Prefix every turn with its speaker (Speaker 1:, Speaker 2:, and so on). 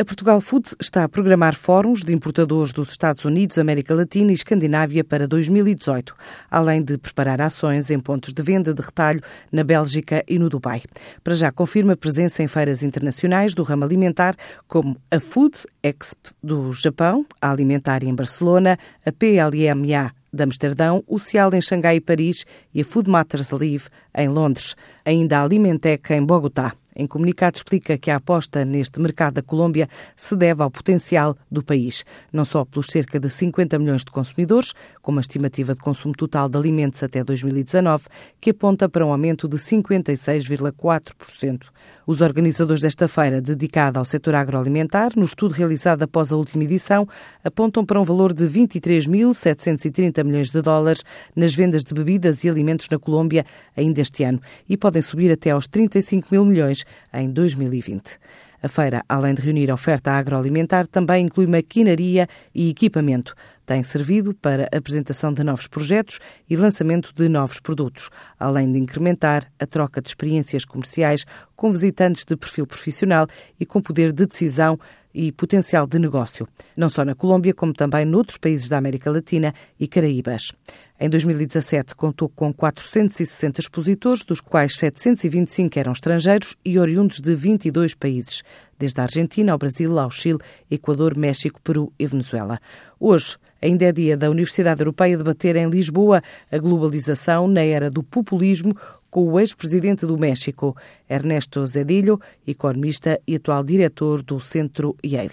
Speaker 1: A Portugal Food está a programar fóruns de importadores dos Estados Unidos, América Latina e Escandinávia para 2018, além de preparar ações em pontos de venda de retalho na Bélgica e no Dubai. Para já confirma presença em feiras internacionais do ramo alimentar, como a Food Expo do Japão, a Alimentar em Barcelona, a PLMA de Amsterdão, o Cial em Xangai e Paris e a Food Matters Live em Londres. Ainda a Alimentec em Bogotá. Em comunicado explica que a aposta neste mercado da Colômbia se deve ao potencial do país, não só pelos cerca de 50 milhões de consumidores, com uma estimativa de consumo total de alimentos até 2019, que aponta para um aumento de 56,4%. Os organizadores desta feira, dedicada ao setor agroalimentar, no estudo realizado após a última edição, apontam para um valor de 23.730 milhões de dólares nas vendas de bebidas e alimentos na Colômbia ainda este ano e podem subir até aos 35 mil milhões em 2020. A feira, além de reunir oferta agroalimentar, também inclui maquinaria e equipamento. Tem servido para apresentação de novos projetos e lançamento de novos produtos, além de incrementar a troca de experiências comerciais com visitantes de perfil profissional e com poder de decisão e potencial de negócio, não só na Colômbia, como também noutros países da América Latina e Caraíbas. Em 2017, contou com 460 expositores, dos quais 725 eram estrangeiros e oriundos de 22 países, desde a Argentina ao Brasil, ao Chile, Equador, México, Peru e Venezuela. Hoje, ainda é dia da Universidade Europeia debater em Lisboa a globalização na era do populismo, com o ex-presidente do México, Ernesto Zedillo, economista e atual diretor do Centro Yale.